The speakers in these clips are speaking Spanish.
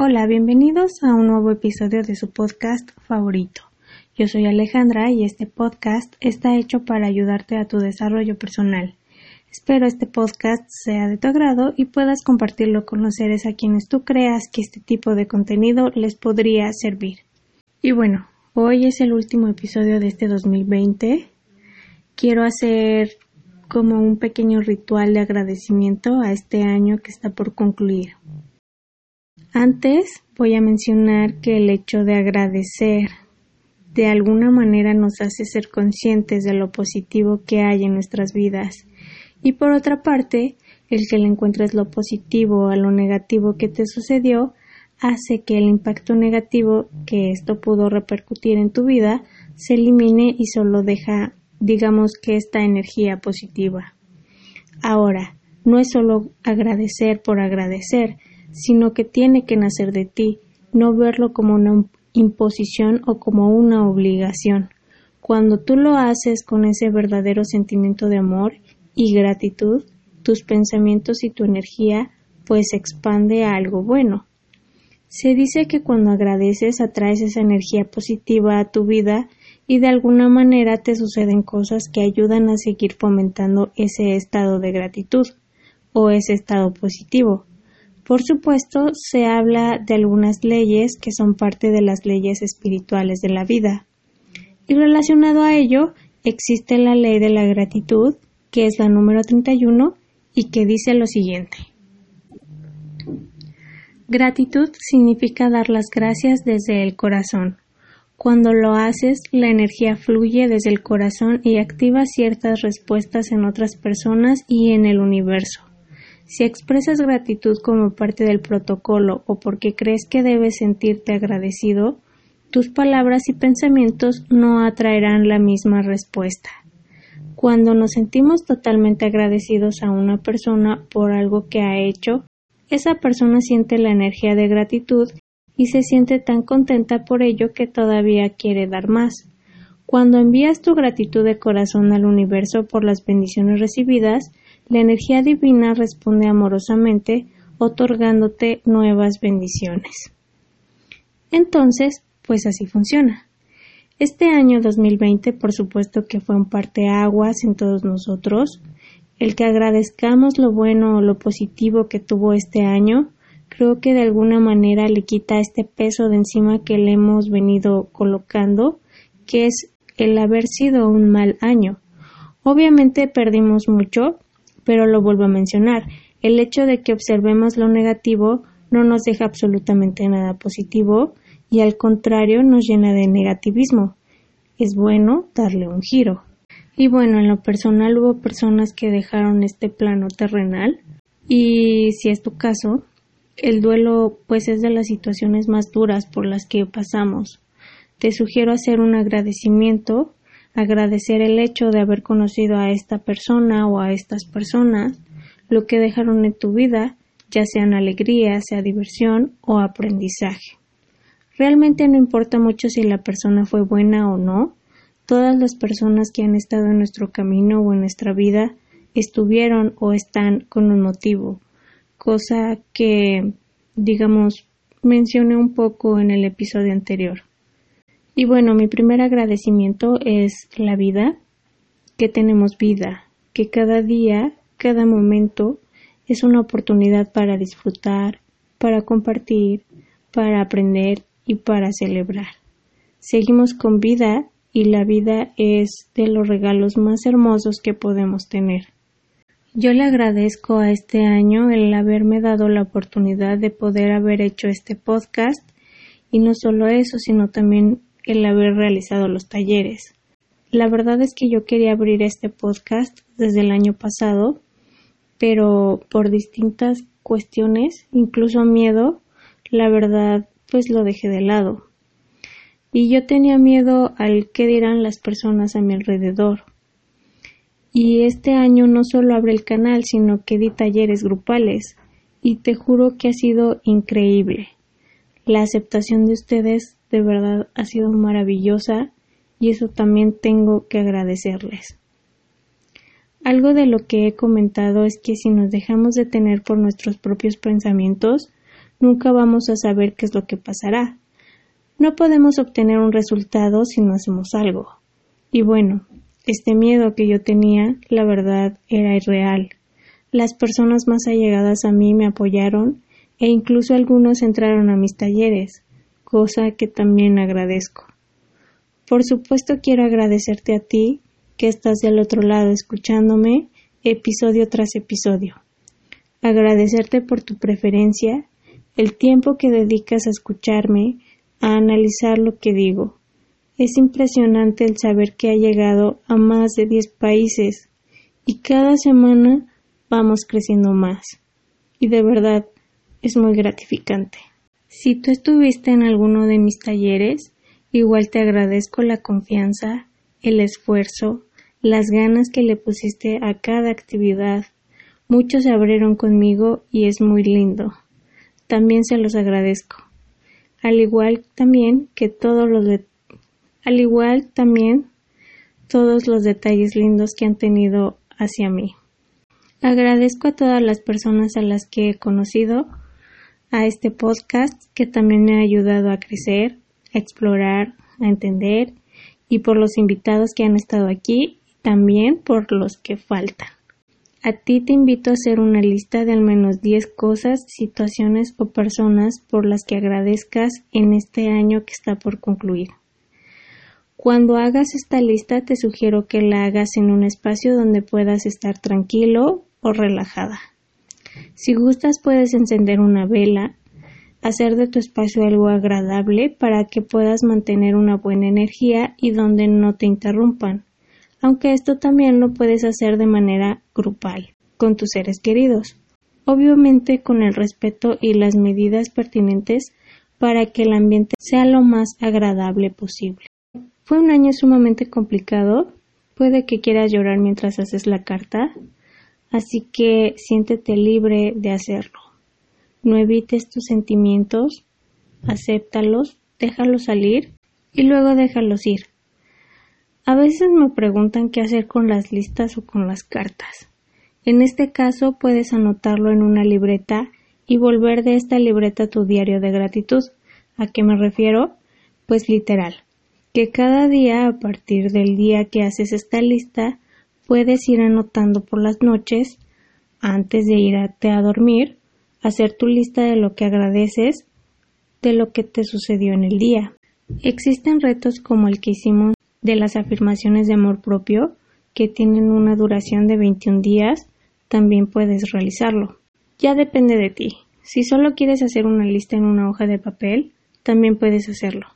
Hola, bienvenidos a un nuevo episodio de su podcast favorito. Yo soy Alejandra y este podcast está hecho para ayudarte a tu desarrollo personal. Espero este podcast sea de tu agrado y puedas compartirlo con los seres a quienes tú creas que este tipo de contenido les podría servir. Y bueno, hoy es el último episodio de este 2020. Quiero hacer como un pequeño ritual de agradecimiento a este año que está por concluir. Antes voy a mencionar que el hecho de agradecer de alguna manera nos hace ser conscientes de lo positivo que hay en nuestras vidas y por otra parte el que le encuentres lo positivo a lo negativo que te sucedió hace que el impacto negativo que esto pudo repercutir en tu vida se elimine y solo deja digamos que esta energía positiva. Ahora, no es solo agradecer por agradecer, sino que tiene que nacer de ti, no verlo como una imposición o como una obligación. Cuando tú lo haces con ese verdadero sentimiento de amor y gratitud, tus pensamientos y tu energía pues expande a algo bueno. Se dice que cuando agradeces atraes esa energía positiva a tu vida y de alguna manera te suceden cosas que ayudan a seguir fomentando ese estado de gratitud o ese estado positivo. Por supuesto, se habla de algunas leyes que son parte de las leyes espirituales de la vida. Y relacionado a ello, existe la ley de la gratitud, que es la número 31 y que dice lo siguiente. Gratitud significa dar las gracias desde el corazón. Cuando lo haces, la energía fluye desde el corazón y activa ciertas respuestas en otras personas y en el universo. Si expresas gratitud como parte del protocolo o porque crees que debes sentirte agradecido, tus palabras y pensamientos no atraerán la misma respuesta. Cuando nos sentimos totalmente agradecidos a una persona por algo que ha hecho, esa persona siente la energía de gratitud y se siente tan contenta por ello que todavía quiere dar más. Cuando envías tu gratitud de corazón al universo por las bendiciones recibidas, la energía divina responde amorosamente, otorgándote nuevas bendiciones. Entonces, pues así funciona. Este año 2020, por supuesto que fue un parteaguas en todos nosotros. El que agradezcamos lo bueno o lo positivo que tuvo este año, creo que de alguna manera le quita este peso de encima que le hemos venido colocando, que es el haber sido un mal año. Obviamente perdimos mucho, pero lo vuelvo a mencionar, el hecho de que observemos lo negativo no nos deja absolutamente nada positivo y al contrario nos llena de negativismo. Es bueno darle un giro. Y bueno, en lo personal hubo personas que dejaron este plano terrenal y si es tu caso, el duelo pues es de las situaciones más duras por las que pasamos. Te sugiero hacer un agradecimiento agradecer el hecho de haber conocido a esta persona o a estas personas, lo que dejaron en tu vida, ya sean alegría, sea diversión o aprendizaje. Realmente no importa mucho si la persona fue buena o no, todas las personas que han estado en nuestro camino o en nuestra vida estuvieron o están con un motivo, cosa que, digamos, mencioné un poco en el episodio anterior. Y bueno, mi primer agradecimiento es la vida, que tenemos vida, que cada día, cada momento es una oportunidad para disfrutar, para compartir, para aprender y para celebrar. Seguimos con vida y la vida es de los regalos más hermosos que podemos tener. Yo le agradezco a este año el haberme dado la oportunidad de poder haber hecho este podcast y no solo eso, sino también el haber realizado los talleres. La verdad es que yo quería abrir este podcast desde el año pasado, pero por distintas cuestiones, incluso miedo, la verdad pues lo dejé de lado. Y yo tenía miedo al qué dirán las personas a mi alrededor. Y este año no solo abre el canal, sino que di talleres grupales. Y te juro que ha sido increíble. La aceptación de ustedes de verdad ha sido maravillosa y eso también tengo que agradecerles. Algo de lo que he comentado es que si nos dejamos de tener por nuestros propios pensamientos, nunca vamos a saber qué es lo que pasará. No podemos obtener un resultado si no hacemos algo. Y bueno, este miedo que yo tenía, la verdad, era irreal. Las personas más allegadas a mí me apoyaron e incluso algunos entraron a mis talleres, cosa que también agradezco. Por supuesto quiero agradecerte a ti que estás del otro lado escuchándome episodio tras episodio. Agradecerte por tu preferencia, el tiempo que dedicas a escucharme, a analizar lo que digo. Es impresionante el saber que ha llegado a más de 10 países y cada semana vamos creciendo más. Y de verdad, es muy gratificante. Si tú estuviste en alguno de mis talleres, igual te agradezco la confianza, el esfuerzo, las ganas que le pusiste a cada actividad. Muchos se abrieron conmigo y es muy lindo. También se los agradezco. Al igual también que todos los al igual también todos los detalles lindos que han tenido hacia mí. Agradezco a todas las personas a las que he conocido a este podcast que también me ha ayudado a crecer, a explorar, a entender y por los invitados que han estado aquí y también por los que faltan. A ti te invito a hacer una lista de al menos 10 cosas, situaciones o personas por las que agradezcas en este año que está por concluir. Cuando hagas esta lista te sugiero que la hagas en un espacio donde puedas estar tranquilo o relajada. Si gustas puedes encender una vela, hacer de tu espacio algo agradable para que puedas mantener una buena energía y donde no te interrumpan, aunque esto también lo puedes hacer de manera grupal, con tus seres queridos, obviamente con el respeto y las medidas pertinentes para que el ambiente sea lo más agradable posible. Fue un año sumamente complicado, puede que quieras llorar mientras haces la carta, Así que siéntete libre de hacerlo. No evites tus sentimientos, acéptalos, déjalos salir y luego déjalos ir. A veces me preguntan qué hacer con las listas o con las cartas. En este caso puedes anotarlo en una libreta y volver de esta libreta tu diario de gratitud. ¿A qué me refiero? Pues literal, que cada día a partir del día que haces esta lista puedes ir anotando por las noches, antes de irte a dormir, hacer tu lista de lo que agradeces de lo que te sucedió en el día. Existen retos como el que hicimos de las afirmaciones de amor propio, que tienen una duración de 21 días, también puedes realizarlo. Ya depende de ti. Si solo quieres hacer una lista en una hoja de papel, también puedes hacerlo.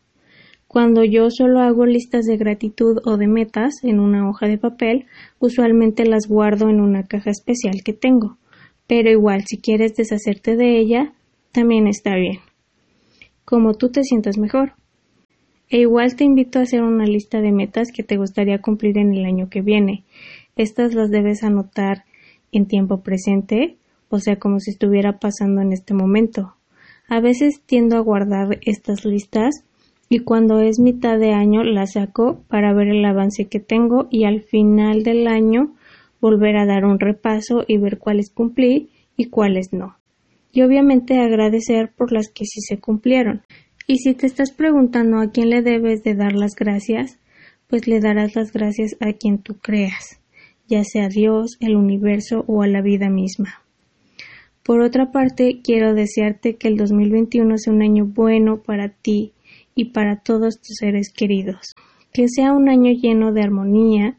Cuando yo solo hago listas de gratitud o de metas en una hoja de papel, usualmente las guardo en una caja especial que tengo. Pero igual, si quieres deshacerte de ella, también está bien. Como tú te sientas mejor. E igual te invito a hacer una lista de metas que te gustaría cumplir en el año que viene. Estas las debes anotar en tiempo presente, o sea, como si estuviera pasando en este momento. A veces tiendo a guardar estas listas y cuando es mitad de año la saco para ver el avance que tengo y al final del año volver a dar un repaso y ver cuáles cumplí y cuáles no. Y obviamente agradecer por las que sí se cumplieron. Y si te estás preguntando a quién le debes de dar las gracias, pues le darás las gracias a quien tú creas, ya sea Dios, el universo o a la vida misma. Por otra parte, quiero desearte que el 2021 sea un año bueno para ti, y para todos tus seres queridos. Que sea un año lleno de armonía,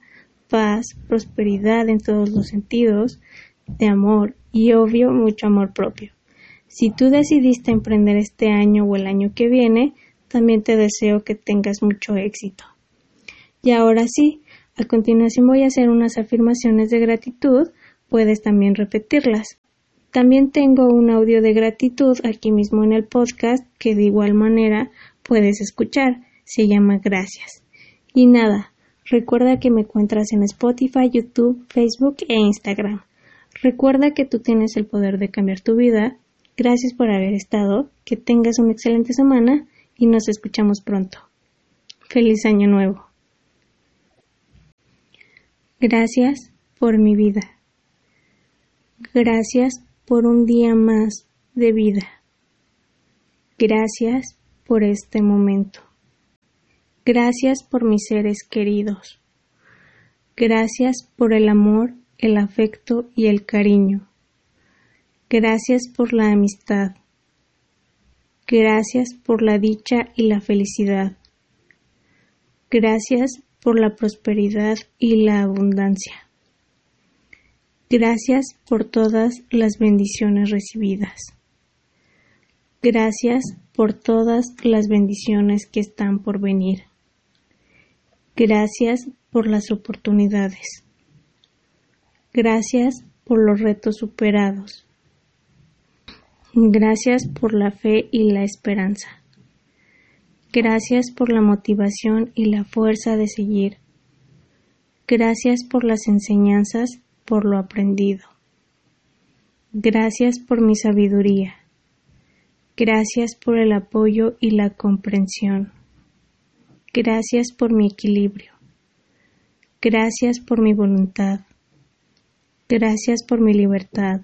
paz, prosperidad en todos los sentidos, de amor y obvio mucho amor propio. Si tú decidiste emprender este año o el año que viene, también te deseo que tengas mucho éxito. Y ahora sí, a continuación voy a hacer unas afirmaciones de gratitud, puedes también repetirlas. También tengo un audio de gratitud aquí mismo en el podcast que de igual manera puedes escuchar. Se llama Gracias. Y nada, recuerda que me encuentras en Spotify, YouTube, Facebook e Instagram. Recuerda que tú tienes el poder de cambiar tu vida. Gracias por haber estado, que tengas una excelente semana y nos escuchamos pronto. Feliz año nuevo. Gracias por mi vida. Gracias por un día más de vida. Gracias por este momento. Gracias por mis seres queridos. Gracias por el amor, el afecto y el cariño. Gracias por la amistad. Gracias por la dicha y la felicidad. Gracias por la prosperidad y la abundancia. Gracias por todas las bendiciones recibidas. Gracias por todas las bendiciones que están por venir. Gracias por las oportunidades. Gracias por los retos superados. Gracias por la fe y la esperanza. Gracias por la motivación y la fuerza de seguir. Gracias por las enseñanzas, por lo aprendido. Gracias por mi sabiduría. Gracias por el apoyo y la comprensión. Gracias por mi equilibrio. Gracias por mi voluntad. Gracias por mi libertad.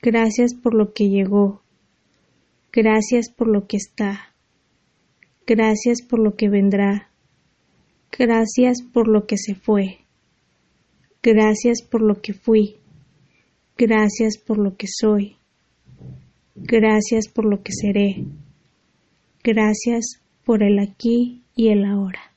Gracias por lo que llegó. Gracias por lo que está. Gracias por lo que vendrá. Gracias por lo que se fue. Gracias por lo que fui. Gracias por lo que soy. Gracias por lo que seré. Gracias por el aquí y el ahora.